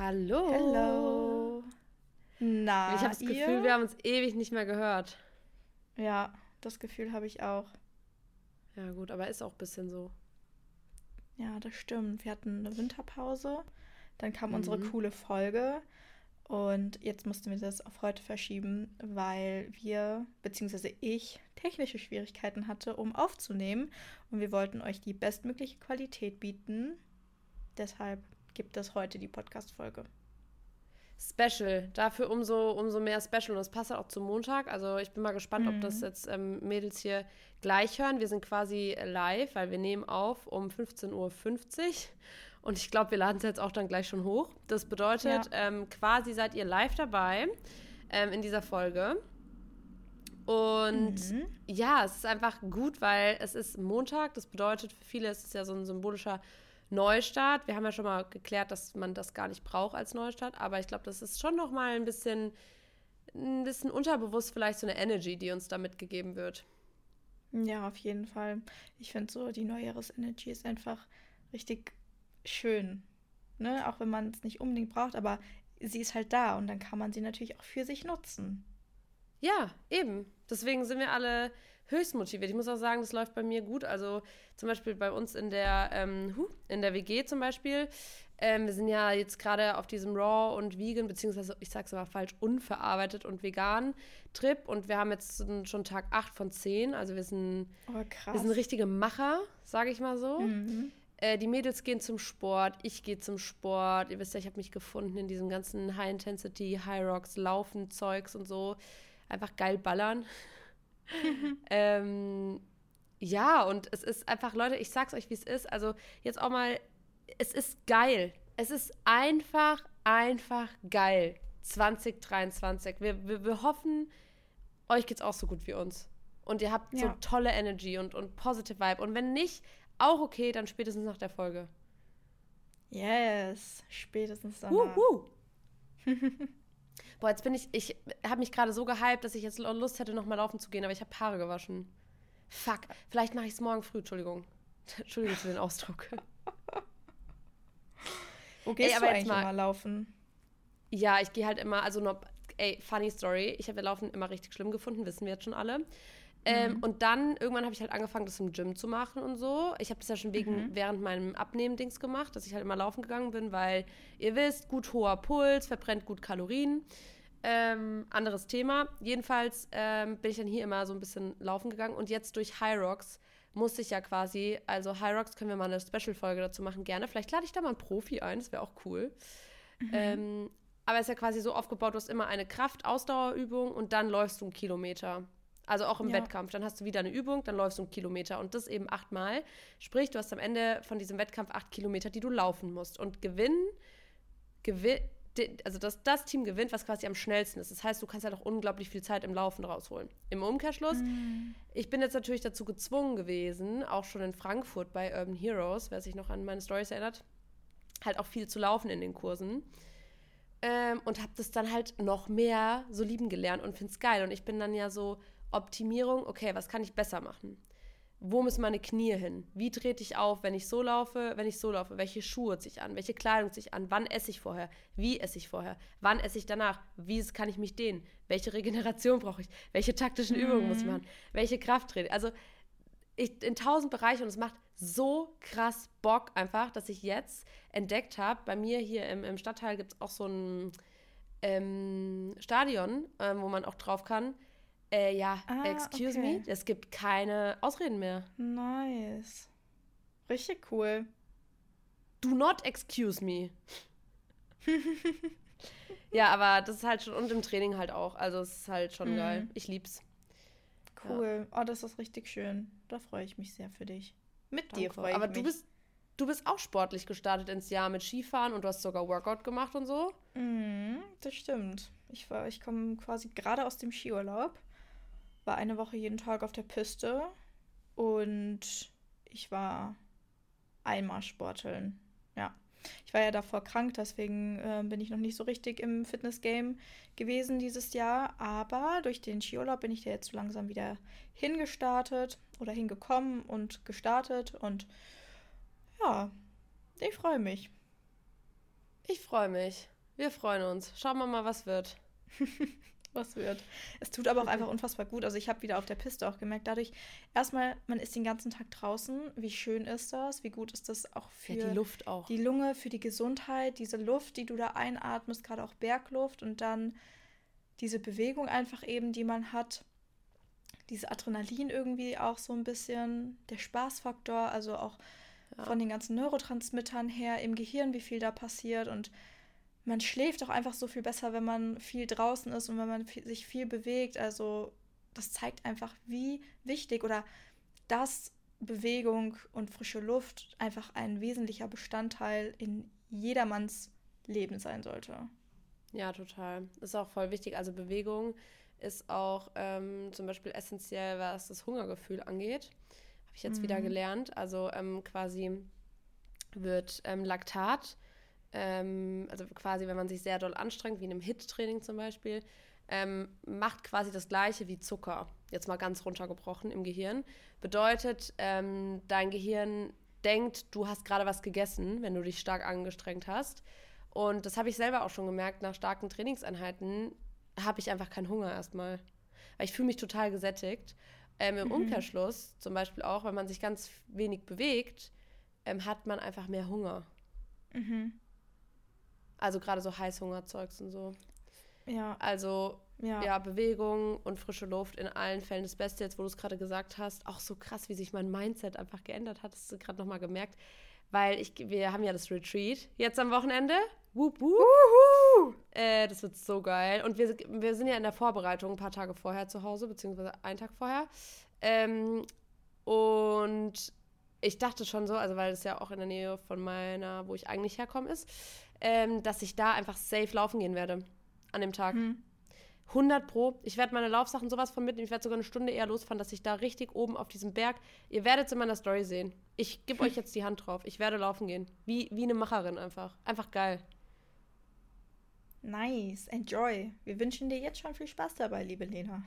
Hallo. Hallo. Na, ich habe das Gefühl, wir haben uns ewig nicht mehr gehört. Ja, das Gefühl habe ich auch. Ja, gut, aber ist auch ein bisschen so. Ja, das stimmt. Wir hatten eine Winterpause, dann kam mhm. unsere coole Folge und jetzt mussten wir das auf heute verschieben, weil wir, beziehungsweise ich, technische Schwierigkeiten hatte, um aufzunehmen und wir wollten euch die bestmögliche Qualität bieten. Deshalb gibt es heute die Podcast-Folge. Special. Dafür umso, umso mehr Special. Und das passt auch zum Montag. Also ich bin mal gespannt, mhm. ob das mhm. jetzt ähm, Mädels hier gleich hören. Wir sind quasi live, weil wir nehmen auf um 15.50 Uhr. Und ich glaube, wir laden es jetzt auch dann gleich schon hoch. Das bedeutet, ja. ähm, quasi seid ihr live dabei ähm, in dieser Folge. Und mhm. ja, es ist einfach gut, weil es ist Montag. Das bedeutet, für viele ist es ja so ein symbolischer Neustart. Wir haben ja schon mal geklärt, dass man das gar nicht braucht als Neustart, aber ich glaube, das ist schon noch mal ein bisschen, ein bisschen unterbewusst vielleicht so eine Energy, die uns da mitgegeben wird. Ja, auf jeden Fall. Ich finde so, die Neujahres-Energy ist einfach richtig schön. Ne? Auch wenn man es nicht unbedingt braucht, aber sie ist halt da und dann kann man sie natürlich auch für sich nutzen. Ja, eben. Deswegen sind wir alle höchst motiviert. Ich muss auch sagen, das läuft bei mir gut. Also zum Beispiel bei uns in der, ähm, in der WG zum Beispiel. Ähm, wir sind ja jetzt gerade auf diesem Raw und Vegan, beziehungsweise ich sag's aber falsch, unverarbeitet und vegan Trip. Und wir haben jetzt schon Tag 8 von 10. Also wir sind, oh, wir sind richtige Macher, sage ich mal so. Mhm. Äh, die Mädels gehen zum Sport, ich gehe zum Sport. Ihr wisst ja, ich habe mich gefunden in diesem ganzen High-Intensity, High-Rocks, Laufen, Zeugs und so. Einfach geil ballern. ähm, ja, und es ist einfach, Leute, ich sag's euch, wie es ist. Also jetzt auch mal, es ist geil. Es ist einfach, einfach geil. 2023. Wir, wir, wir hoffen, euch geht's auch so gut wie uns. Und ihr habt ja. so tolle Energy und, und positive Vibe. Und wenn nicht, auch okay, dann spätestens nach der Folge. Yes, spätestens danach. Uh, uh. Boah, jetzt bin ich, ich habe mich gerade so gehypt, dass ich jetzt Lust hätte, nochmal laufen zu gehen, aber ich habe Haare gewaschen. Fuck, vielleicht mache ich es morgen früh, Entschuldigung. Entschuldigung für den Ausdruck. Wo gehst ey, aber du eigentlich mal, immer laufen? Ja, ich gehe halt immer, also noch, ey, funny Story, ich habe ja Laufen immer richtig schlimm gefunden, wissen wir jetzt schon alle. Ähm, mhm. Und dann irgendwann habe ich halt angefangen, das im Gym zu machen und so. Ich habe das ja schon wegen mhm. während meinem Abnehmen-Dings gemacht, dass ich halt immer laufen gegangen bin, weil ihr wisst, gut hoher Puls, verbrennt gut Kalorien. Ähm, anderes Thema. Jedenfalls ähm, bin ich dann hier immer so ein bisschen laufen gegangen und jetzt durch High Rocks musste ich ja quasi, also High Rocks können wir mal eine Special-Folge dazu machen, gerne. Vielleicht lade ich da mal einen Profi ein, das wäre auch cool. Mhm. Ähm, aber es ist ja quasi so aufgebaut, du hast immer eine Kraft-Ausdauerübung und dann läufst du einen Kilometer. Also auch im ja. Wettkampf. Dann hast du wieder eine Übung, dann läufst du einen Kilometer und das eben achtmal. Sprich, du hast am Ende von diesem Wettkampf acht Kilometer, die du laufen musst. Und gewinnen, gewinn, also das, das Team gewinnt, was quasi am schnellsten ist. Das heißt, du kannst ja halt doch unglaublich viel Zeit im Laufen rausholen. Im Umkehrschluss, mhm. ich bin jetzt natürlich dazu gezwungen gewesen, auch schon in Frankfurt bei Urban Heroes, wer sich noch an meine Stories erinnert, halt auch viel zu laufen in den Kursen. Ähm, und habe das dann halt noch mehr so lieben gelernt und finde es geil. Und ich bin dann ja so Optimierung, okay, was kann ich besser machen? Wo müssen meine Knie hin? Wie trete ich auf, wenn ich so laufe, wenn ich so laufe? Welche Schuhe ziehe ich an? Welche Kleidung ziehe ich an? Wann esse ich vorher? Wie esse ich vorher? Wann esse ich danach? Wie kann ich mich dehnen? Welche Regeneration brauche ich? Welche taktischen mhm. Übungen muss ich machen? Welche Krafttraining? Also ich, in tausend Bereichen und es macht so krass Bock einfach, dass ich jetzt entdeckt habe, bei mir hier im, im Stadtteil gibt es auch so ein ähm, Stadion, ähm, wo man auch drauf kann. Äh, ja, ah, excuse okay. me, es gibt keine Ausreden mehr. Nice. Richtig cool. Do not excuse me. ja, aber das ist halt schon, und im Training halt auch. Also es ist halt schon mhm. geil. Ich lieb's. Cool. Ja. Oh, das ist richtig schön. Da freue ich mich sehr für dich. Mit Danke. dir freue ich aber mich. Aber du bist, du bist auch sportlich gestartet ins Jahr mit Skifahren und du hast sogar Workout gemacht und so. Mhm, das stimmt. Ich, ich komme quasi gerade aus dem Skiurlaub war eine Woche jeden Tag auf der Piste und ich war einmal sporteln. Ja. Ich war ja davor krank, deswegen äh, bin ich noch nicht so richtig im Fitness-Game gewesen dieses Jahr. Aber durch den Skiurlaub bin ich da jetzt so langsam wieder hingestartet oder hingekommen und gestartet. Und ja, ich freue mich. Ich freue mich. Wir freuen uns. Schauen wir mal, was wird. was wird. Es tut aber auch einfach unfassbar gut. Also ich habe wieder auf der Piste auch gemerkt, dadurch erstmal, man ist den ganzen Tag draußen. Wie schön ist das? Wie gut ist das auch für ja, die Luft auch. Die Lunge, für die Gesundheit, diese Luft, die du da einatmest, gerade auch Bergluft und dann diese Bewegung einfach eben, die man hat. Diese Adrenalin irgendwie auch so ein bisschen, der Spaßfaktor, also auch ja. von den ganzen Neurotransmittern her im Gehirn, wie viel da passiert und man schläft auch einfach so viel besser, wenn man viel draußen ist und wenn man sich viel bewegt. Also das zeigt einfach, wie wichtig oder dass Bewegung und frische Luft einfach ein wesentlicher Bestandteil in jedermanns Leben sein sollte. Ja, total. Ist auch voll wichtig. Also Bewegung ist auch ähm, zum Beispiel essentiell, was das Hungergefühl angeht. Habe ich jetzt mhm. wieder gelernt. Also ähm, quasi wird ähm, Laktat ähm, also quasi, wenn man sich sehr doll anstrengt, wie in einem HIT-Training zum Beispiel, ähm, macht quasi das gleiche wie Zucker. Jetzt mal ganz runtergebrochen im Gehirn. Bedeutet, ähm, dein Gehirn denkt, du hast gerade was gegessen, wenn du dich stark angestrengt hast. Und das habe ich selber auch schon gemerkt, nach starken Trainingseinheiten habe ich einfach keinen Hunger erstmal. Weil ich fühle mich total gesättigt. Ähm, Im mhm. Umkehrschluss, zum Beispiel auch, wenn man sich ganz wenig bewegt, ähm, hat man einfach mehr Hunger. Mhm. Also gerade so Heißhungerzeugs und so. Ja. Also ja. ja. Bewegung und frische Luft in allen Fällen das Beste. Jetzt, wo du es gerade gesagt hast, auch so krass, wie sich mein Mindset einfach geändert hat. Das hast du gerade nochmal gemerkt. Weil ich, wir haben ja das Retreat jetzt am Wochenende. Wup, wup. Äh, das wird so geil. Und wir, wir sind ja in der Vorbereitung ein paar Tage vorher zu Hause, beziehungsweise einen Tag vorher. Ähm, und ich dachte schon so, also weil es ja auch in der Nähe von meiner, wo ich eigentlich herkomme, ist, ähm, dass ich da einfach safe laufen gehen werde an dem Tag. Hm. 100 Pro. Ich werde meine Laufsachen sowas von mitnehmen. Ich werde sogar eine Stunde eher losfahren, dass ich da richtig oben auf diesem Berg. Ihr werdet es in meiner Story sehen. Ich gebe euch jetzt die Hand drauf. Ich werde laufen gehen. Wie, wie eine Macherin einfach. Einfach geil. Nice. Enjoy. Wir wünschen dir jetzt schon viel Spaß dabei, liebe Lena.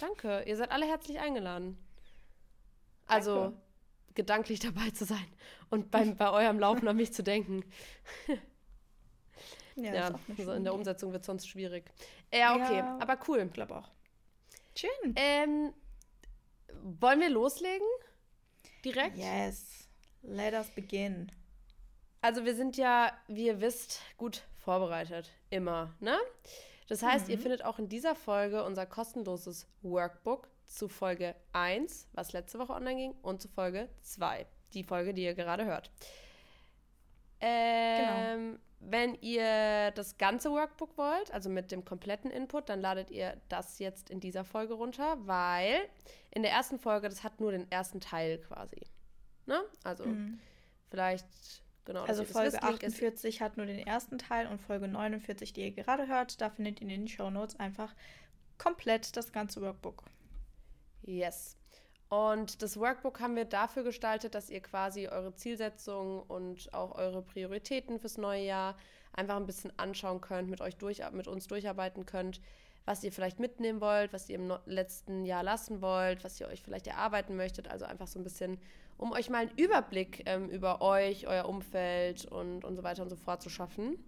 Danke. Ihr seid alle herzlich eingeladen. Also, Danke. gedanklich dabei zu sein und beim, bei eurem Laufen an mich zu denken. Ja, ja also in der Umsetzung wird es sonst schwierig. Ja, okay, aber cool. Ich glaube auch. Schön. Ähm, wollen wir loslegen? Direkt? Yes. Let us begin. Also wir sind ja, wie ihr wisst, gut vorbereitet. Immer, ne? Das heißt, mhm. ihr findet auch in dieser Folge unser kostenloses Workbook zu Folge 1, was letzte Woche online ging, und zu Folge 2, die Folge, die ihr gerade hört. Genau. Ähm, genau. Wenn ihr das ganze Workbook wollt, also mit dem kompletten Input, dann ladet ihr das jetzt in dieser Folge runter, weil in der ersten Folge, das hat nur den ersten Teil quasi. Ne? Also mhm. vielleicht, genau. Also Folge 48 hat nur den ersten Teil und Folge 49, die ihr gerade hört, da findet ihr in den Show Notes einfach komplett das ganze Workbook. Yes. Und das Workbook haben wir dafür gestaltet, dass ihr quasi eure Zielsetzungen und auch eure Prioritäten fürs neue Jahr einfach ein bisschen anschauen könnt, mit euch durch, mit uns durcharbeiten könnt, was ihr vielleicht mitnehmen wollt, was ihr im letzten Jahr lassen wollt, was ihr euch vielleicht erarbeiten möchtet. Also einfach so ein bisschen, um euch mal einen Überblick ähm, über euch, euer Umfeld und, und so weiter und so fort zu schaffen.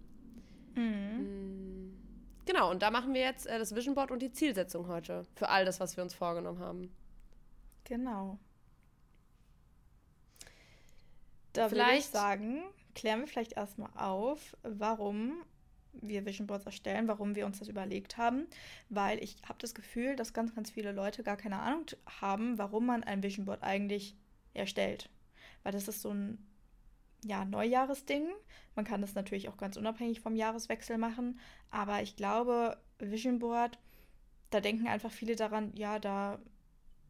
Mhm. Mm. Genau, und da machen wir jetzt äh, das Vision Board und die Zielsetzung heute für all das, was wir uns vorgenommen haben. Genau. Da vielleicht würde ich sagen, klären wir vielleicht erstmal auf, warum wir Vision Boards erstellen, warum wir uns das überlegt haben, weil ich habe das Gefühl, dass ganz, ganz viele Leute gar keine Ahnung haben, warum man ein Vision Board eigentlich erstellt. Weil das ist so ein ja, Neujahresding. Man kann das natürlich auch ganz unabhängig vom Jahreswechsel machen, aber ich glaube, Vision Board, da denken einfach viele daran, ja, da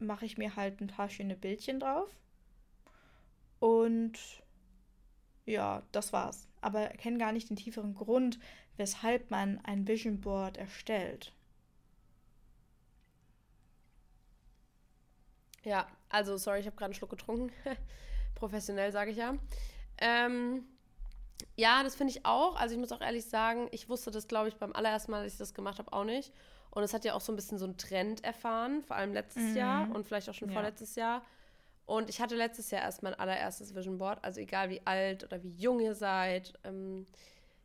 mache ich mir halt ein paar schöne Bildchen drauf. Und ja, das war's. Aber kenne gar nicht den tieferen Grund, weshalb man ein Vision Board erstellt. Ja, also sorry, ich habe gerade einen Schluck getrunken. Professionell sage ich ja. Ähm, ja, das finde ich auch. Also ich muss auch ehrlich sagen, ich wusste das, glaube ich, beim allerersten Mal, als ich das gemacht habe, auch nicht. Und es hat ja auch so ein bisschen so einen Trend erfahren, vor allem letztes mhm. Jahr und vielleicht auch schon ja. vorletztes Jahr. Und ich hatte letztes Jahr erst mein allererstes Vision Board. Also egal wie alt oder wie jung ihr seid, ähm,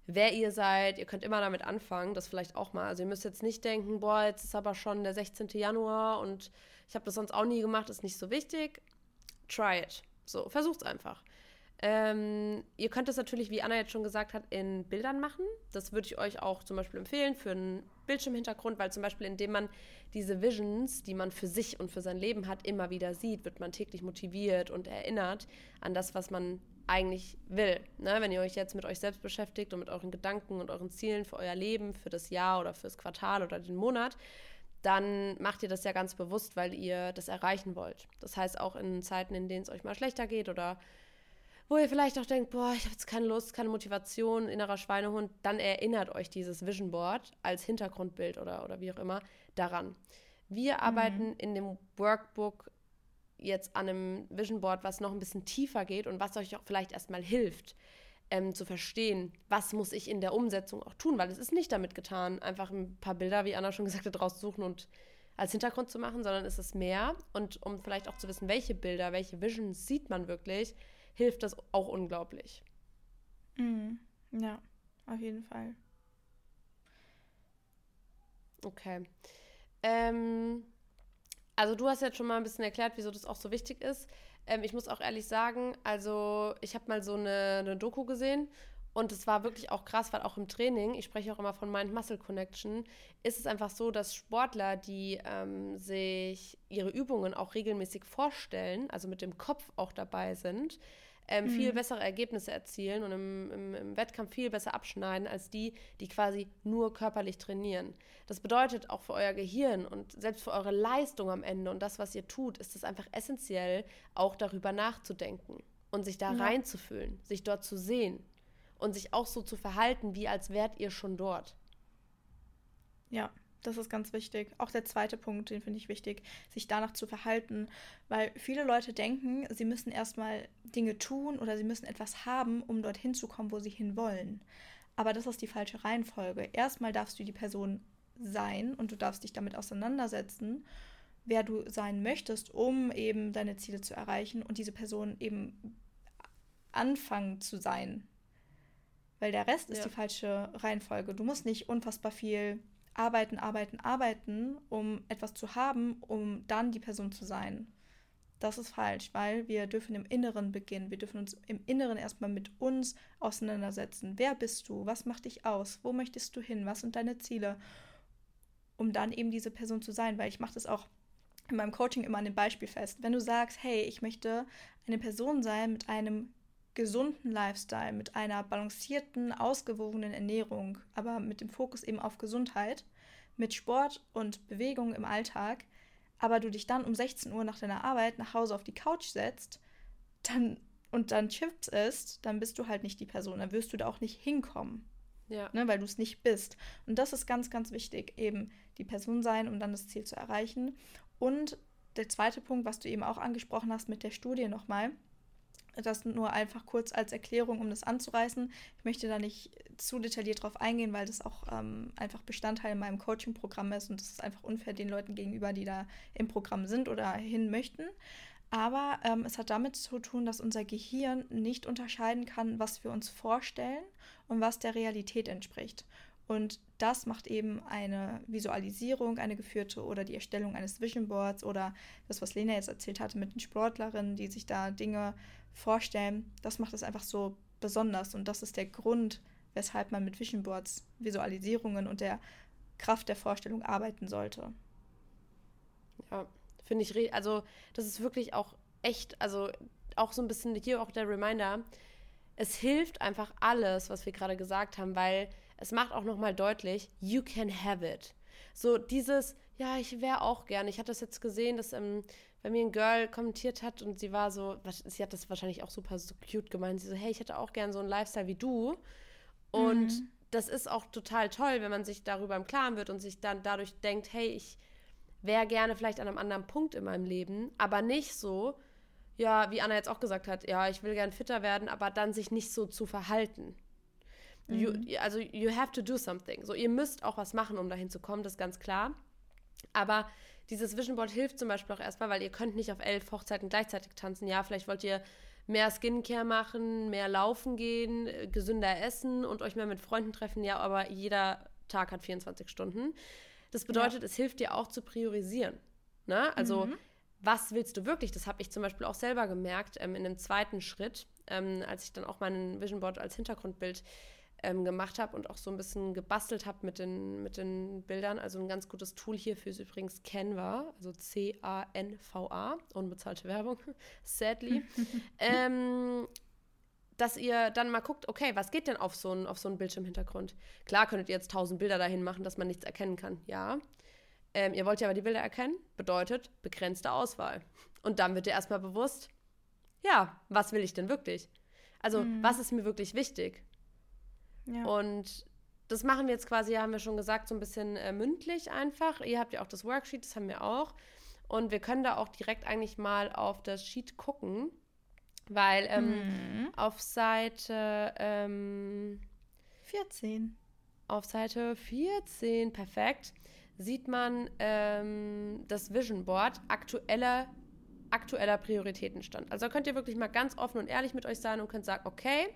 wer ihr seid. Ihr könnt immer damit anfangen, das vielleicht auch mal. Also ihr müsst jetzt nicht denken, boah, jetzt ist aber schon der 16. Januar und ich habe das sonst auch nie gemacht, ist nicht so wichtig. Try it. So, versucht's einfach. Ähm, ihr könnt es natürlich, wie Anna jetzt schon gesagt hat, in Bildern machen. Das würde ich euch auch zum Beispiel empfehlen für einen Bildschirmhintergrund, weil zum Beispiel, indem man diese Visions, die man für sich und für sein Leben hat, immer wieder sieht, wird man täglich motiviert und erinnert an das, was man eigentlich will. Ne? Wenn ihr euch jetzt mit euch selbst beschäftigt und mit euren Gedanken und euren Zielen für euer Leben, für das Jahr oder fürs Quartal oder den Monat, dann macht ihr das ja ganz bewusst, weil ihr das erreichen wollt. Das heißt, auch in Zeiten, in denen es euch mal schlechter geht oder wo ihr vielleicht auch denkt, boah, ich habe jetzt keine Lust, keine Motivation, innerer Schweinehund, dann erinnert euch dieses Vision Board als Hintergrundbild oder, oder wie auch immer daran. Wir mhm. arbeiten in dem Workbook jetzt an einem Vision Board, was noch ein bisschen tiefer geht und was euch auch vielleicht erstmal hilft, ähm, zu verstehen, was muss ich in der Umsetzung auch tun, weil es ist nicht damit getan, einfach ein paar Bilder, wie Anna schon gesagt hat, rauszusuchen und als Hintergrund zu machen, sondern es ist mehr. Und um vielleicht auch zu wissen, welche Bilder, welche Visions sieht man wirklich, hilft das auch unglaublich. Mhm. Ja, auf jeden Fall. Okay. Ähm, also du hast jetzt schon mal ein bisschen erklärt, wieso das auch so wichtig ist. Ähm, ich muss auch ehrlich sagen, also ich habe mal so eine, eine Doku gesehen und es war wirklich auch krass, weil auch im Training, ich spreche auch immer von Mind-Muscle Connection, ist es einfach so, dass Sportler, die ähm, sich ihre Übungen auch regelmäßig vorstellen, also mit dem Kopf auch dabei sind, ähm, mhm. viel bessere Ergebnisse erzielen und im, im, im, Wettkampf viel besser abschneiden als die, die quasi nur körperlich trainieren. Das bedeutet auch für euer Gehirn und selbst für eure Leistung am Ende und das, was ihr tut, ist es einfach essentiell, auch darüber nachzudenken und sich da ja. reinzufühlen, sich dort zu sehen und sich auch so zu verhalten, wie als wärt ihr schon dort. Ja, das ist ganz wichtig. Auch der zweite Punkt, den finde ich wichtig, sich danach zu verhalten. Weil viele Leute denken, sie müssen erstmal Dinge tun oder sie müssen etwas haben, um dorthin zu kommen, wo sie hinwollen. Aber das ist die falsche Reihenfolge. Erstmal darfst du die Person sein und du darfst dich damit auseinandersetzen, wer du sein möchtest, um eben deine Ziele zu erreichen und diese Person eben anfangen zu sein. Weil der Rest ja. ist die falsche Reihenfolge. Du musst nicht unfassbar viel arbeiten, arbeiten, arbeiten, um etwas zu haben, um dann die Person zu sein. Das ist falsch, weil wir dürfen im Inneren beginnen. Wir dürfen uns im Inneren erstmal mit uns auseinandersetzen. Wer bist du? Was macht dich aus? Wo möchtest du hin? Was sind deine Ziele? Um dann eben diese Person zu sein, weil ich mache das auch in meinem Coaching immer an dem Beispiel fest. Wenn du sagst, hey, ich möchte eine Person sein mit einem gesunden Lifestyle, mit einer balancierten, ausgewogenen Ernährung, aber mit dem Fokus eben auf Gesundheit, mit Sport und Bewegung im Alltag, aber du dich dann um 16 Uhr nach deiner Arbeit nach Hause auf die Couch setzt, dann und dann Chips isst, dann bist du halt nicht die Person, dann wirst du da auch nicht hinkommen. Ja. Ne, weil du es nicht bist. Und das ist ganz, ganz wichtig, eben die Person sein, um dann das Ziel zu erreichen. Und der zweite Punkt, was du eben auch angesprochen hast mit der Studie nochmal, das nur einfach kurz als Erklärung, um das anzureißen. Ich möchte da nicht zu detailliert drauf eingehen, weil das auch ähm, einfach Bestandteil in meinem Coaching-Programm ist und das ist einfach unfair den Leuten gegenüber, die da im Programm sind oder hin möchten. Aber ähm, es hat damit zu tun, dass unser Gehirn nicht unterscheiden kann, was wir uns vorstellen und was der Realität entspricht. Und das macht eben eine Visualisierung, eine geführte oder die Erstellung eines Vision Boards oder das, was Lena jetzt erzählt hatte mit den Sportlerinnen, die sich da Dinge vorstellen, das macht es einfach so besonders und das ist der Grund, weshalb man mit Vision Boards, Visualisierungen und der Kraft der Vorstellung arbeiten sollte. Ja, finde ich, also das ist wirklich auch echt, also auch so ein bisschen hier auch der Reminder, es hilft einfach alles, was wir gerade gesagt haben, weil es macht auch nochmal deutlich, you can have it. So dieses, ja, ich wäre auch gerne. Ich hatte das jetzt gesehen, dass ähm, bei mir ein Girl kommentiert hat und sie war so, sie hat das wahrscheinlich auch super so cute gemeint. Sie so, hey, ich hätte auch gern so einen Lifestyle wie du. Und mhm. das ist auch total toll, wenn man sich darüber im Klaren wird und sich dann dadurch denkt, hey, ich wäre gerne vielleicht an einem anderen Punkt in meinem Leben, aber nicht so, ja, wie Anna jetzt auch gesagt hat, ja, ich will gern fitter werden, aber dann sich nicht so zu verhalten. Mhm. You, also, you have to do something. So, ihr müsst auch was machen, um dahin zu kommen, das ist ganz klar. Aber dieses Vision Board hilft zum Beispiel auch erstmal, weil ihr könnt nicht auf elf Hochzeiten gleichzeitig tanzen. Ja, vielleicht wollt ihr mehr Skincare machen, mehr laufen gehen, äh, gesünder essen und euch mehr mit Freunden treffen. Ja, aber jeder Tag hat 24 Stunden. Das bedeutet, ja. es hilft dir auch zu priorisieren. Ne? Also, mhm. was willst du wirklich? Das habe ich zum Beispiel auch selber gemerkt ähm, in dem zweiten Schritt, ähm, als ich dann auch mein Vision Board als Hintergrundbild ähm, gemacht habe und auch so ein bisschen gebastelt habe mit den, mit den Bildern. Also ein ganz gutes Tool hierfür ist übrigens Canva, also C-A-N-V-A, unbezahlte Werbung, sadly. ähm, dass ihr dann mal guckt, okay, was geht denn auf so einen auf so einen Bildschirmhintergrund? Klar könntet ihr jetzt tausend Bilder dahin machen, dass man nichts erkennen kann, ja. Ähm, ihr wollt ja aber die Bilder erkennen, bedeutet begrenzte Auswahl. Und dann wird dir erstmal bewusst, ja, was will ich denn wirklich? Also, mhm. was ist mir wirklich wichtig? Ja. Und das machen wir jetzt quasi, haben wir schon gesagt, so ein bisschen äh, mündlich einfach. Ihr habt ja auch das Worksheet, das haben wir auch. Und wir können da auch direkt eigentlich mal auf das Sheet gucken, weil ähm, mhm. auf Seite ähm, 14. Auf Seite 14, perfekt, sieht man ähm, das Vision Board aktueller, aktueller Prioritätenstand. Also da könnt ihr wirklich mal ganz offen und ehrlich mit euch sein und könnt sagen, okay,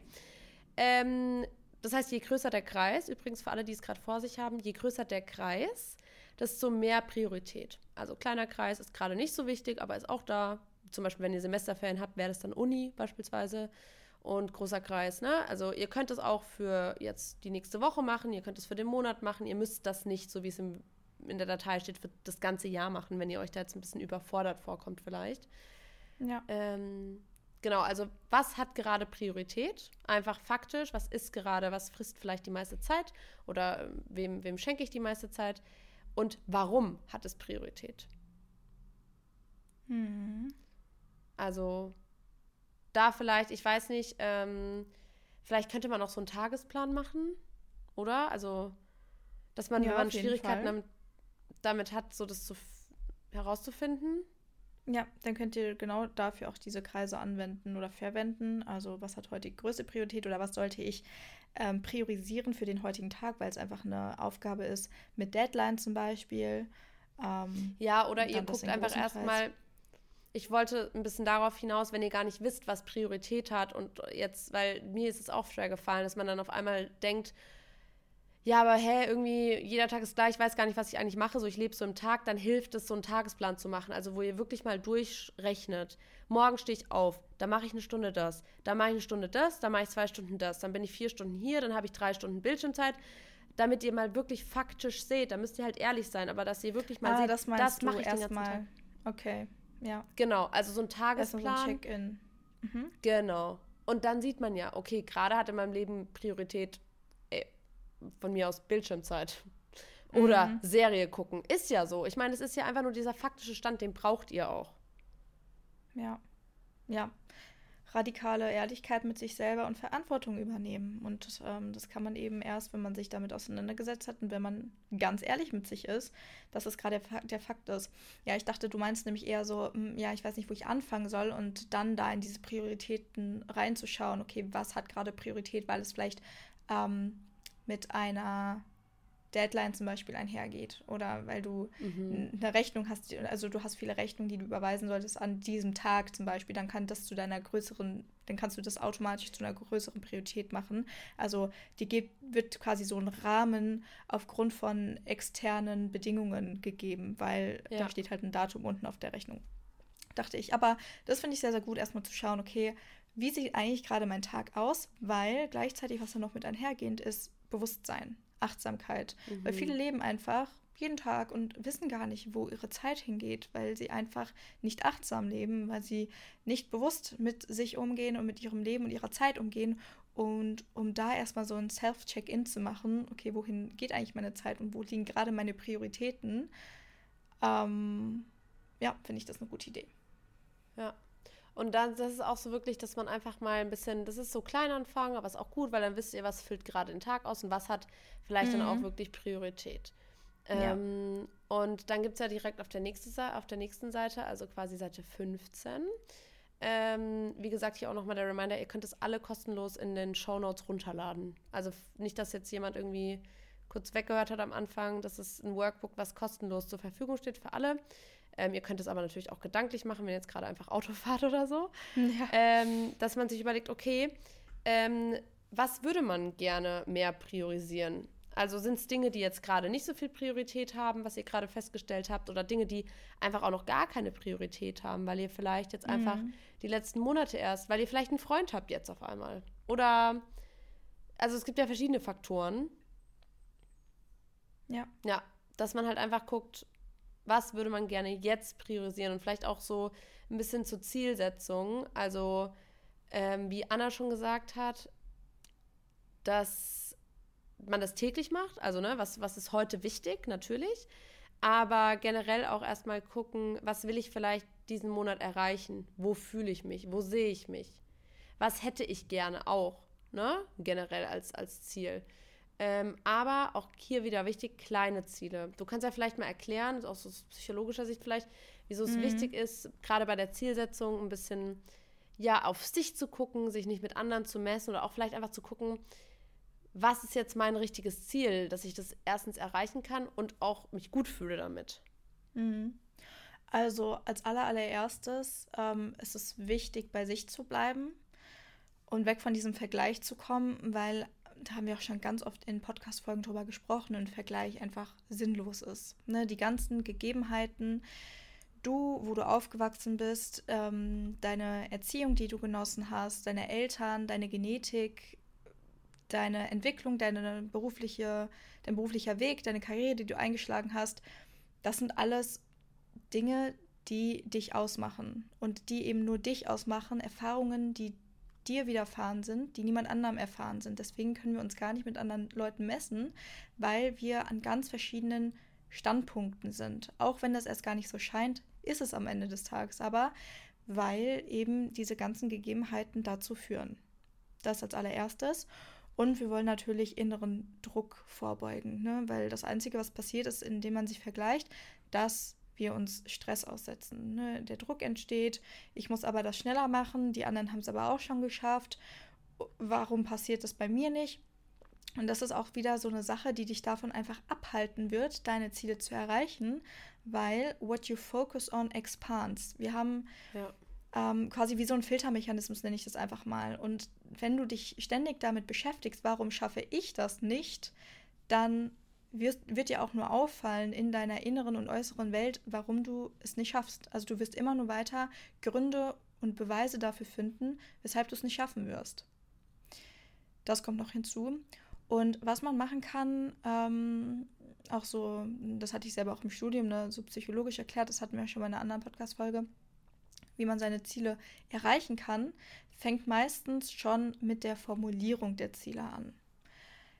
ähm, das heißt, je größer der Kreis, übrigens für alle, die es gerade vor sich haben, je größer der Kreis, desto mehr Priorität. Also kleiner Kreis ist gerade nicht so wichtig, aber ist auch da. Zum Beispiel, wenn ihr Semesterferien habt, wäre das dann Uni beispielsweise. Und großer Kreis, ne? Also ihr könnt es auch für jetzt die nächste Woche machen, ihr könnt es für den Monat machen, ihr müsst das nicht, so wie es im, in der Datei steht, für das ganze Jahr machen, wenn ihr euch da jetzt ein bisschen überfordert vorkommt vielleicht. Ja. Ähm, Genau, also was hat gerade Priorität? Einfach faktisch, was ist gerade, was frisst vielleicht die meiste Zeit oder ähm, wem, wem schenke ich die meiste Zeit? Und warum hat es Priorität? Mhm. Also da vielleicht, ich weiß nicht, ähm, vielleicht könnte man auch so einen Tagesplan machen, oder? Also, dass man, ja, wenn man Schwierigkeiten damit, damit, hat, so das zu, herauszufinden. Ja, dann könnt ihr genau dafür auch diese Kreise anwenden oder verwenden. Also was hat heute die größte Priorität oder was sollte ich ähm, priorisieren für den heutigen Tag, weil es einfach eine Aufgabe ist mit Deadline zum Beispiel. Ähm, ja, oder ihr guckt einfach erstmal, ich wollte ein bisschen darauf hinaus, wenn ihr gar nicht wisst, was Priorität hat und jetzt, weil mir ist es auch schwer gefallen, dass man dann auf einmal denkt, ja, aber hä, irgendwie jeder Tag ist gleich, ich weiß gar nicht, was ich eigentlich mache, so ich lebe so im Tag, dann hilft es, so einen Tagesplan zu machen. Also wo ihr wirklich mal durchrechnet. Morgen stehe ich auf, da mache ich eine Stunde das, da mache ich eine Stunde das, da mache ich zwei Stunden das, dann bin ich vier Stunden hier, dann habe ich drei Stunden Bildschirmzeit. Damit ihr mal wirklich faktisch seht, da müsst ihr halt ehrlich sein, aber dass ihr wirklich mal ah, seht, das, das mache ich den ganzen mal. Tag. Okay, ja. Genau, also so ein Tagesplan. So ein Check-in. Mhm. Genau. Und dann sieht man ja, okay, gerade hat in meinem Leben Priorität von mir aus Bildschirmzeit. Oder mhm. Serie gucken. Ist ja so. Ich meine, es ist ja einfach nur dieser faktische Stand, den braucht ihr auch. Ja. Ja. Radikale Ehrlichkeit mit sich selber und Verantwortung übernehmen. Und ähm, das kann man eben erst, wenn man sich damit auseinandergesetzt hat und wenn man ganz ehrlich mit sich ist, dass es gerade der, der, Fakt ist. Ja, ich dachte, du meinst nämlich eher so, hm, ja, ich weiß nicht, wo ich anfangen soll und dann da in diese Prioritäten reinzuschauen, okay, was hat gerade Priorität, weil es vielleicht ähm, mit einer Deadline zum Beispiel einhergeht oder weil du mhm. eine Rechnung hast, also du hast viele Rechnungen, die du überweisen solltest an diesem Tag zum Beispiel, dann kann das zu deiner größeren, dann kannst du das automatisch zu einer größeren Priorität machen. Also die gibt, wird quasi so ein Rahmen aufgrund von externen Bedingungen gegeben, weil ja. da steht halt ein Datum unten auf der Rechnung. Dachte ich. Aber das finde ich sehr, sehr gut, erstmal zu schauen, okay, wie sieht eigentlich gerade mein Tag aus, weil gleichzeitig, was da noch mit einhergehend ist, Bewusstsein, Achtsamkeit. Mhm. Weil viele leben einfach jeden Tag und wissen gar nicht, wo ihre Zeit hingeht, weil sie einfach nicht achtsam leben, weil sie nicht bewusst mit sich umgehen und mit ihrem Leben und ihrer Zeit umgehen. Und um da erstmal so ein Self-Check-In zu machen, okay, wohin geht eigentlich meine Zeit und wo liegen gerade meine Prioritäten, ähm, ja, finde ich das eine gute Idee. Ja, und dann, das ist auch so wirklich, dass man einfach mal ein bisschen, das ist so klein anfangen, aber ist auch gut, weil dann wisst ihr, was füllt gerade den Tag aus und was hat vielleicht mhm. dann auch mhm. wirklich Priorität. Ähm, ja. Und dann gibt es ja direkt auf der, nächste, auf der nächsten Seite, also quasi Seite 15. Ähm, wie gesagt, hier auch nochmal der Reminder, ihr könnt es alle kostenlos in den Show Notes runterladen. Also nicht, dass jetzt jemand irgendwie kurz weggehört hat am Anfang. Das ist ein Workbook, was kostenlos zur Verfügung steht für alle. Ähm, ihr könnt es aber natürlich auch gedanklich machen, wenn ihr jetzt gerade einfach Auto fahrt oder so. Ja. Ähm, dass man sich überlegt, okay, ähm, was würde man gerne mehr priorisieren? Also sind es Dinge, die jetzt gerade nicht so viel Priorität haben, was ihr gerade festgestellt habt, oder Dinge, die einfach auch noch gar keine Priorität haben, weil ihr vielleicht jetzt einfach mhm. die letzten Monate erst, weil ihr vielleicht einen Freund habt jetzt auf einmal. Oder also es gibt ja verschiedene Faktoren. Ja. Ja, dass man halt einfach guckt, was würde man gerne jetzt priorisieren und vielleicht auch so ein bisschen zur Zielsetzung. Also ähm, wie Anna schon gesagt hat, dass man das täglich macht. Also, ne, was, was ist heute wichtig, natürlich. Aber generell auch erstmal gucken, was will ich vielleicht diesen Monat erreichen? Wo fühle ich mich? Wo sehe ich mich? Was hätte ich gerne auch, ne? Generell als, als Ziel. Ähm, aber auch hier wieder wichtig, kleine Ziele. Du kannst ja vielleicht mal erklären, aus psychologischer Sicht vielleicht, wieso es mhm. wichtig ist, gerade bei der Zielsetzung ein bisschen ja auf sich zu gucken, sich nicht mit anderen zu messen oder auch vielleicht einfach zu gucken, was ist jetzt mein richtiges Ziel, dass ich das erstens erreichen kann und auch mich gut fühle damit. Mhm. Also als allererstes ähm, ist es wichtig, bei sich zu bleiben und weg von diesem Vergleich zu kommen, weil da haben wir auch schon ganz oft in Podcast-Folgen drüber gesprochen, ein Vergleich einfach sinnlos ist. Ne? Die ganzen Gegebenheiten, du, wo du aufgewachsen bist, ähm, deine Erziehung, die du genossen hast, deine Eltern, deine Genetik, deine Entwicklung, deine berufliche, dein beruflicher Weg, deine Karriere, die du eingeschlagen hast, das sind alles Dinge, die dich ausmachen und die eben nur dich ausmachen, Erfahrungen, die dir widerfahren sind, die niemand anderem erfahren sind. Deswegen können wir uns gar nicht mit anderen Leuten messen, weil wir an ganz verschiedenen Standpunkten sind. Auch wenn das erst gar nicht so scheint, ist es am Ende des Tages aber, weil eben diese ganzen Gegebenheiten dazu führen. Das als allererstes. Und wir wollen natürlich inneren Druck vorbeugen, ne? weil das Einzige, was passiert ist, indem man sich vergleicht, dass wir uns Stress aussetzen. Ne? Der Druck entsteht, ich muss aber das schneller machen, die anderen haben es aber auch schon geschafft. Warum passiert das bei mir nicht? Und das ist auch wieder so eine Sache, die dich davon einfach abhalten wird, deine Ziele zu erreichen, weil what you focus on expands. Wir haben ja ähm, quasi wie so ein Filtermechanismus, nenne ich das einfach mal. Und wenn du dich ständig damit beschäftigst, warum schaffe ich das nicht, dann wirst, wird dir auch nur auffallen in deiner inneren und äußeren Welt, warum du es nicht schaffst. Also du wirst immer nur weiter Gründe und Beweise dafür finden, weshalb du es nicht schaffen wirst. Das kommt noch hinzu. Und was man machen kann, ähm, auch so, das hatte ich selber auch im Studium, ne, so psychologisch erklärt, das hatten wir schon mal in einer anderen Podcast-Folge, wie man seine Ziele erreichen kann, fängt meistens schon mit der Formulierung der Ziele an.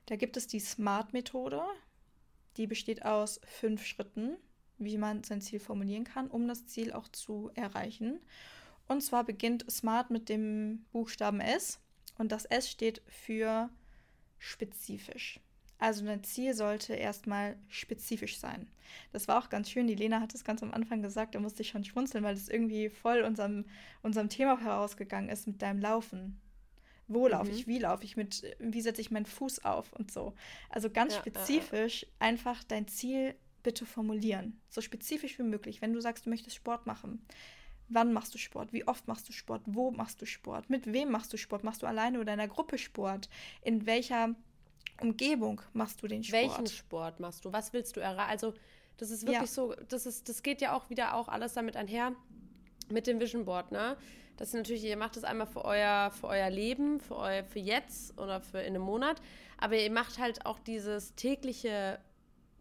Da gibt es die SMART-Methode. Die besteht aus fünf Schritten, wie man sein Ziel formulieren kann, um das Ziel auch zu erreichen. Und zwar beginnt SMART mit dem Buchstaben S und das S steht für spezifisch. Also dein Ziel sollte erstmal spezifisch sein. Das war auch ganz schön. Die Lena hat es ganz am Anfang gesagt, da musste ich schon schmunzeln, weil es irgendwie voll unserem, unserem Thema herausgegangen ist mit deinem Laufen. Wo laufe mhm. ich, wie laufe ich, mit, wie setze ich meinen Fuß auf und so. Also ganz ja, spezifisch äh, einfach dein Ziel bitte formulieren. So spezifisch wie möglich. Wenn du sagst, du möchtest Sport machen, wann machst du Sport? Wie oft machst du Sport? Wo machst du Sport? Mit wem machst du Sport? Machst du alleine oder in einer Gruppe Sport? In welcher Umgebung machst du den Sport? Welchen Sport machst du? Was willst du erreichen? Also, das ist wirklich ja. so, das ist, das geht ja auch wieder auch alles damit einher mit dem Vision Board, ne? Das ist natürlich, ihr macht das einmal für euer, für euer Leben, für euer, für jetzt oder für in einem Monat, aber ihr macht halt auch dieses tägliche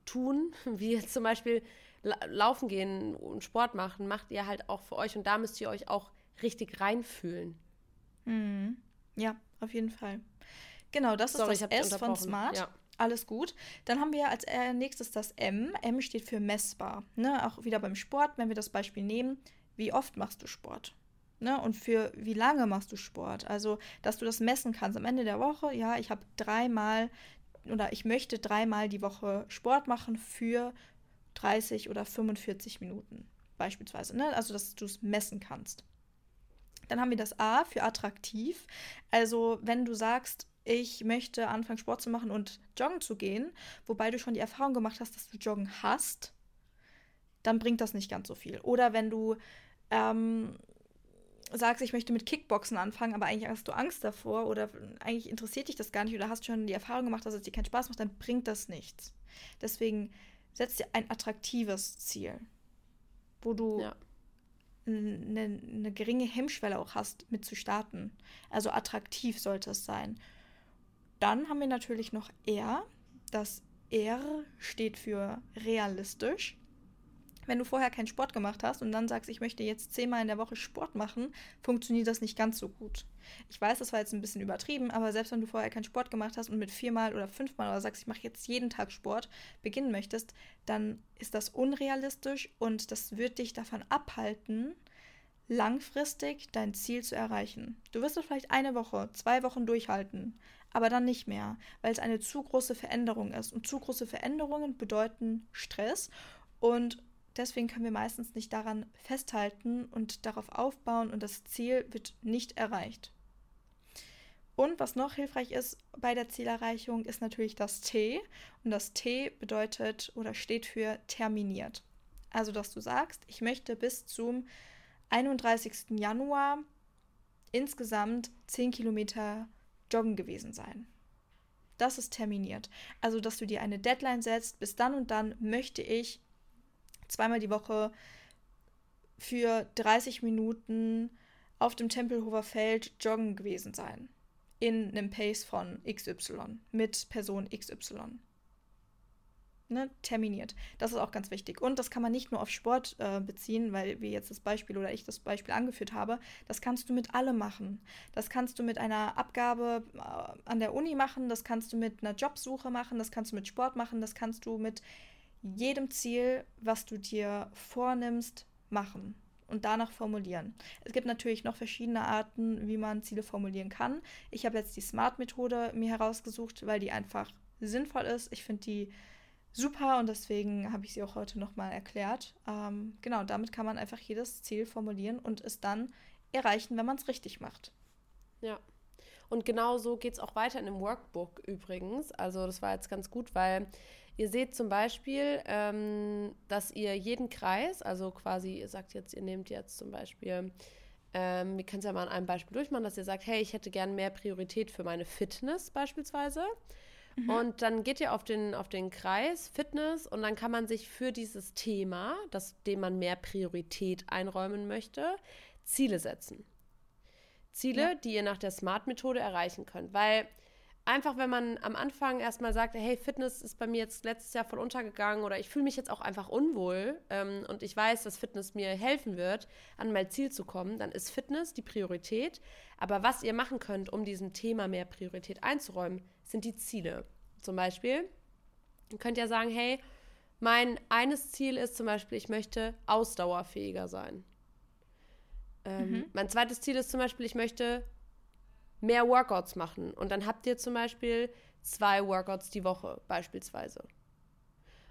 Tun, wie jetzt zum Beispiel laufen gehen und Sport machen, macht ihr halt auch für euch und da müsst ihr euch auch richtig reinfühlen. Mhm. Ja, auf jeden Fall. Genau, das Sorry, ist das S von Smart. Ja. Alles gut. Dann haben wir als äh, nächstes das M. M steht für messbar. Ne? Auch wieder beim Sport, wenn wir das Beispiel nehmen, wie oft machst du Sport? Ne? Und für wie lange machst du Sport? Also, dass du das messen kannst. Am Ende der Woche, ja, ich habe dreimal oder ich möchte dreimal die Woche Sport machen für 30 oder 45 Minuten beispielsweise. Ne? Also, dass du es messen kannst. Dann haben wir das A für attraktiv. Also, wenn du sagst, ich möchte anfangen, Sport zu machen und joggen zu gehen, wobei du schon die Erfahrung gemacht hast, dass du joggen hast, dann bringt das nicht ganz so viel. Oder wenn du ähm, sagst, ich möchte mit Kickboxen anfangen, aber eigentlich hast du Angst davor oder eigentlich interessiert dich das gar nicht oder hast schon die Erfahrung gemacht, dass es dir keinen Spaß macht, dann bringt das nichts. Deswegen setz dir ein attraktives Ziel, wo du ja. eine, eine geringe Hemmschwelle auch hast, mit zu starten. Also attraktiv sollte es sein. Dann haben wir natürlich noch R. Das R steht für realistisch wenn du vorher keinen Sport gemacht hast und dann sagst, ich möchte jetzt zehnmal in der Woche Sport machen, funktioniert das nicht ganz so gut. Ich weiß, das war jetzt ein bisschen übertrieben, aber selbst wenn du vorher keinen Sport gemacht hast und mit viermal oder fünfmal oder sagst, ich mache jetzt jeden Tag Sport, beginnen möchtest, dann ist das unrealistisch und das wird dich davon abhalten, langfristig dein Ziel zu erreichen. Du wirst es vielleicht eine Woche, zwei Wochen durchhalten, aber dann nicht mehr, weil es eine zu große Veränderung ist. Und zu große Veränderungen bedeuten Stress und deswegen können wir meistens nicht daran festhalten und darauf aufbauen und das Ziel wird nicht erreicht. Und was noch hilfreich ist bei der Zielerreichung, ist natürlich das T. Und das T bedeutet oder steht für terminiert. Also, dass du sagst, ich möchte bis zum 31. Januar insgesamt 10 Kilometer joggen gewesen sein. Das ist terminiert. Also, dass du dir eine Deadline setzt, bis dann und dann möchte ich zweimal die Woche für 30 Minuten auf dem Tempelhofer Feld joggen gewesen sein. In einem Pace von XY mit Person XY. Ne, terminiert. Das ist auch ganz wichtig. Und das kann man nicht nur auf Sport äh, beziehen, weil wir jetzt das Beispiel oder ich das Beispiel angeführt habe. Das kannst du mit allem machen. Das kannst du mit einer Abgabe äh, an der Uni machen, das kannst du mit einer Jobsuche machen, das kannst du mit Sport machen, das kannst du mit jedem Ziel, was du dir vornimmst, machen und danach formulieren. Es gibt natürlich noch verschiedene Arten, wie man Ziele formulieren kann. Ich habe jetzt die SMART-Methode mir herausgesucht, weil die einfach sinnvoll ist. Ich finde die super und deswegen habe ich sie auch heute nochmal erklärt. Ähm, genau, damit kann man einfach jedes Ziel formulieren und es dann erreichen, wenn man es richtig macht. Ja. Und genau so geht es auch weiter in dem Workbook übrigens. Also das war jetzt ganz gut, weil Ihr seht zum Beispiel, ähm, dass ihr jeden Kreis, also quasi, ihr sagt jetzt, ihr nehmt jetzt zum Beispiel, ähm, wir können es ja mal an einem Beispiel durchmachen, dass ihr sagt, hey, ich hätte gern mehr Priorität für meine Fitness beispielsweise. Mhm. Und dann geht ihr auf den, auf den Kreis Fitness und dann kann man sich für dieses Thema, das, dem man mehr Priorität einräumen möchte, Ziele setzen. Ziele, ja. die ihr nach der Smart-Methode erreichen könnt. Weil einfach, wenn man am Anfang erstmal sagt, hey, Fitness ist bei mir jetzt letztes Jahr voll untergegangen oder ich fühle mich jetzt auch einfach unwohl ähm, und ich weiß, dass Fitness mir helfen wird, an mein Ziel zu kommen, dann ist Fitness die Priorität. Aber was ihr machen könnt, um diesem Thema mehr Priorität einzuräumen, sind die Ziele. Zum Beispiel, ihr könnt ja sagen, hey, mein eines Ziel ist zum Beispiel, ich möchte ausdauerfähiger sein. Ähm, mhm. Mein zweites Ziel ist zum Beispiel, ich möchte mehr Workouts machen. Und dann habt ihr zum Beispiel zwei Workouts die Woche beispielsweise.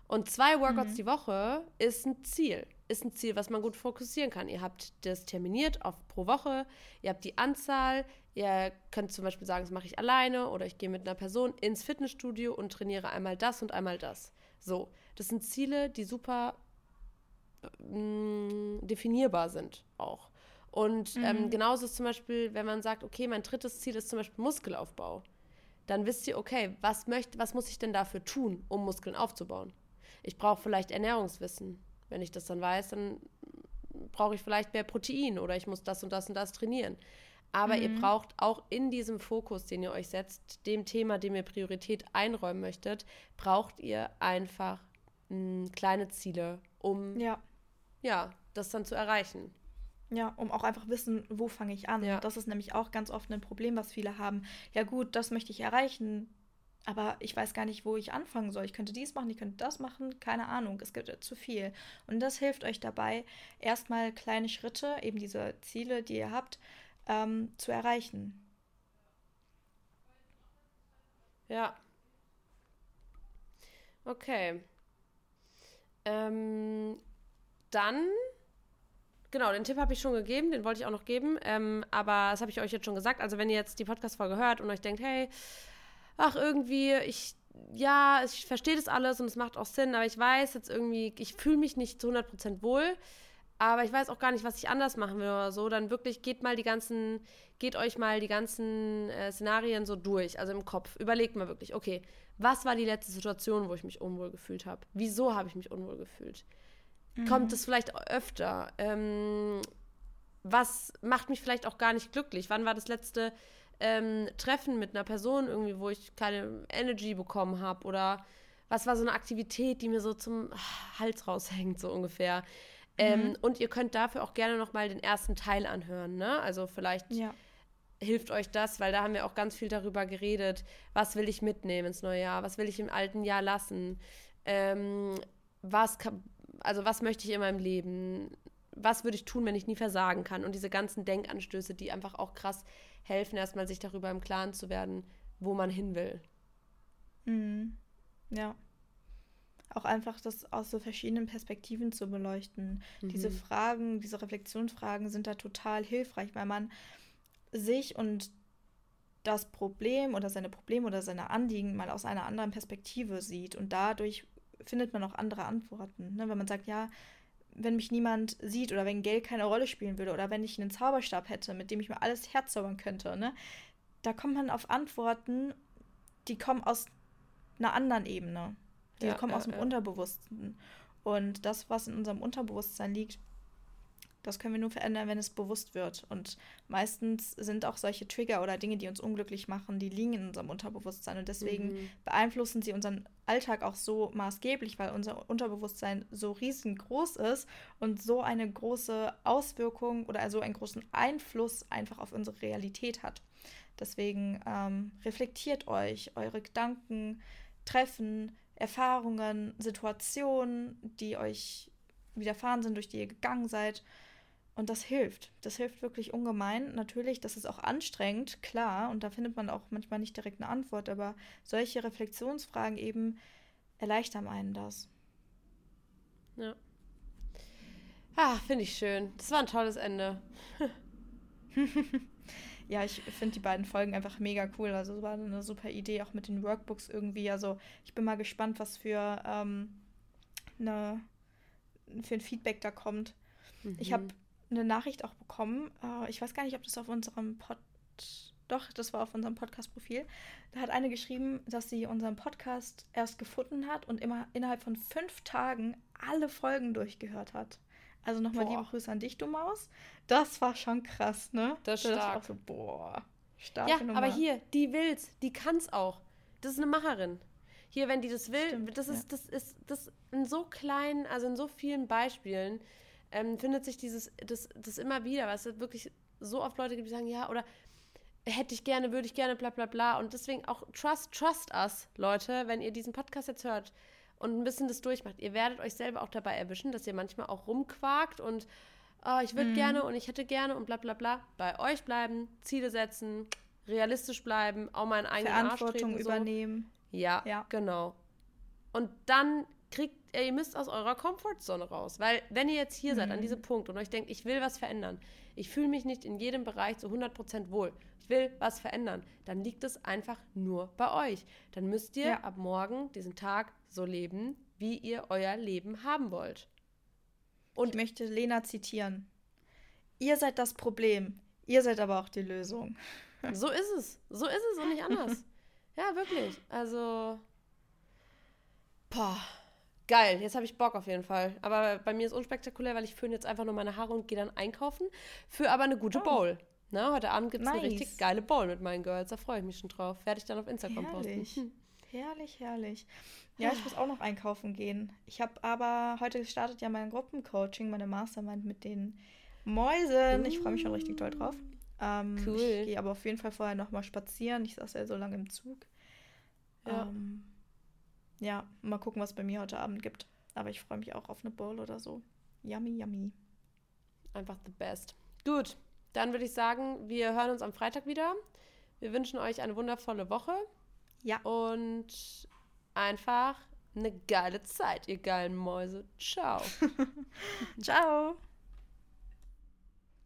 Und zwei Workouts mhm. die Woche ist ein Ziel. Ist ein Ziel, was man gut fokussieren kann. Ihr habt das terminiert auf pro Woche, ihr habt die Anzahl, ihr könnt zum Beispiel sagen, das mache ich alleine oder ich gehe mit einer Person ins Fitnessstudio und trainiere einmal das und einmal das. So, das sind Ziele, die super mh, mm, definierbar sind auch. Und ähm, mhm. ähm, genauso ist zum Beispiel, wenn man sagt, okay, mein drittes Ziel ist zum Beispiel Muskelaufbau, dann wisst ihr, okay, was, möcht, was muss ich denn dafür tun, um Muskeln aufzubauen? Ich brauche vielleicht Ernährungswissen. Wenn ich das dann weiß, dann brauche ich vielleicht mehr Protein oder ich muss das und das und das trainieren. Aber mhm. ihr braucht auch in diesem Fokus, den ihr euch setzt, dem Thema, dem ihr Priorität einräumen möchtet, braucht ihr einfach mh, hm, kleine Ziele, um ja. ja, das dann zu erreichen. Ja, um auch einfach wissen, wo fange ich an. Ja. Das ist nämlich auch ganz oft ein Problem, was viele haben. Ja gut, das möchte ich erreichen, aber ich weiß gar nicht, wo ich anfangen soll. Ich könnte dies machen, ich könnte das machen, keine Ahnung, es gibt zu viel. Und das hilft euch dabei, erstmal kleine Schritte, eben diese Ziele, die ihr habt, ähm, zu erreichen. Ja. Okay. Ähm, dann Genau, den Tipp habe ich schon gegeben, den wollte ich auch noch geben. Ähm, aber das habe ich euch jetzt schon gesagt. Also, wenn ihr jetzt die Podcast-Folge hört und euch denkt, hey, ach, irgendwie, ich ja, ich verstehe das alles und es macht auch Sinn, aber ich weiß jetzt irgendwie, ich fühle mich nicht zu 100% wohl, aber ich weiß auch gar nicht, was ich anders machen will oder so. Dann wirklich geht mal die ganzen, geht euch mal die ganzen äh, Szenarien so durch, also im Kopf. Überlegt mal wirklich, okay, was war die letzte Situation, wo ich mich unwohl gefühlt habe? Wieso habe ich mich unwohl gefühlt? Mhm. Kommt es vielleicht öfter? Ähm, was macht mich vielleicht auch gar nicht glücklich? Wann war das letzte ähm, Treffen mit einer Person irgendwie, wo ich keine Energy bekommen habe? Oder was war so eine Aktivität, die mir so zum Hals raushängt, so ungefähr? Ähm, mhm. und ihr könnt dafür auch gerne noch mal den ersten Teil anhören, ne? Also vielleicht ja. hilft euch das, weil da haben wir auch ganz viel darüber geredet, was will ich mitnehmen ins neue Jahr, was will ich im alten Jahr lassen, ähm, was, also was möchte ich in meinem Leben, was würde ich tun, wenn ich nie versagen kann und diese ganzen Denkanstöße, die einfach auch krass helfen, erstmal sich darüber im Klaren zu werden, wo man hin will. Mhm. Ja. Auch einfach das aus so verschiedenen Perspektiven zu beleuchten. Mhm. Diese Fragen, diese Reflexionsfragen sind da total hilfreich, weil man sich und das Problem oder seine Probleme oder seine Anliegen mal aus einer anderen Perspektive sieht und dadurch findet man auch andere Antworten. Ne? Wenn man sagt, ja, wenn mich niemand sieht oder wenn Geld keine Rolle spielen würde oder wenn ich einen Zauberstab hätte, mit dem ich mir alles herzaubern könnte, ne? Da kommt man auf Antworten, die kommen aus einer anderen Ebene. Die ja, kommen ja, aus dem ja. Unterbewussten. Und das, was in unserem Unterbewusstsein liegt, das können wir nur verändern, wenn es bewusst wird. Und meistens sind auch solche Trigger oder Dinge, die uns unglücklich machen, die liegen in unserem Unterbewusstsein. Und deswegen mhm. beeinflussen sie unseren Alltag auch so maßgeblich, weil unser Unterbewusstsein so riesengroß ist und so eine große Auswirkung oder also einen großen Einfluss einfach auf unsere Realität hat. Deswegen ähm, reflektiert euch, eure Gedanken, Treffen, Erfahrungen, Situationen, die euch widerfahren sind, durch die ihr gegangen seid und das hilft. Das hilft wirklich ungemein. Natürlich, das ist auch anstrengend, klar. Und da findet man auch manchmal nicht direkt eine Antwort. Aber solche Reflexionsfragen eben erleichtern einen das. Ja. Ah, finde ich schön. Das war ein tolles Ende. ja, ich finde die beiden Folgen einfach mega cool. Also es war eine super Idee, auch mit den Workbooks irgendwie. Also ich bin mal gespannt, was für, ähm, eine, für ein Feedback da kommt. Mhm. Ich habe eine Nachricht auch bekommen. Äh, ich weiß gar nicht, ob das auf unserem Pod. Doch, das war auf unserem Podcast-Profil. Da hat eine geschrieben, dass sie unseren Podcast erst gefunden hat und immer innerhalb von fünf Tagen alle Folgen durchgehört hat. Also nochmal liebe Grüße an dich, du Maus. Das war schon krass, ne? Das ist stark. auch so, boah, stark. Ja, Nummer. aber hier, die will's, die kann's auch. Das ist eine Macherin. Hier, wenn die das will, Stimmt, das ist, ja. das ist, das in so kleinen, also in so vielen Beispielen ähm, findet sich dieses, das, das immer wieder, weil es wirklich so oft Leute gibt, die sagen, ja, oder hätte ich gerne, würde ich gerne, bla bla bla. Und deswegen auch trust, trust us, Leute, wenn ihr diesen Podcast jetzt hört und ein bisschen das durchmacht. Ihr werdet euch selber auch dabei erwischen, dass ihr manchmal auch rumquakt und oh, ich würde mhm. gerne und ich hätte gerne und bla bla bla. Bei euch bleiben, Ziele setzen, realistisch bleiben, auch mal einen eigenen Verantwortung treten, übernehmen. Ja, ja, genau. Und dann kriegt, ihr müsst aus eurer Comfortzone raus. Weil wenn ihr jetzt hier mhm. seid, an mhm. diesem Punkt und euch denkt, ich will was verändern, ich fühle mich nicht in jedem Bereich zu 100% wohl, ich will was verändern, dann liegt es einfach nur bei euch. Dann müsst ihr ja. ab morgen diesen Tag so leben, wie ihr euer Leben haben wollt. Und ich möchte Lena zitieren. Ihr seid das Problem, ihr seid aber auch die Lösung. So ist es. So ist es und nicht anders. ja, wirklich. Also. Boah. Geil, jetzt habe ich Bock auf jeden Fall. Aber bei mir ist unspektakulär, weil ich föhne jetzt einfach nur meine Haare und gehe dann einkaufen für aber eine gute oh. Bowl. Na, heute Abend gibt es nice. eine richtig geile Bowl mit meinen Girls. Da freue ich mich schon drauf. Werde ich dann auf Instagram herrlich. posten. Hm. Herrlich, herrlich. Ja, ich muss auch noch einkaufen gehen. Ich habe aber heute gestartet ja mein Gruppencoaching, meine Mastermind mit den Mäusen. Ich freue mich schon richtig toll drauf. Ähm, cool. Ich gehe aber auf jeden Fall vorher noch mal spazieren. Ich saß ja so lange im Zug. Ja. Ähm, ja, mal gucken, was es bei mir heute Abend gibt. Aber ich freue mich auch auf eine Bowl oder so. Yummy, yummy. Einfach the best. Gut, dann würde ich sagen, wir hören uns am Freitag wieder. Wir wünschen euch eine wundervolle Woche. Ja. Und einfach eine geile Zeit, ihr geilen Mäuse. Ciao. Ciao.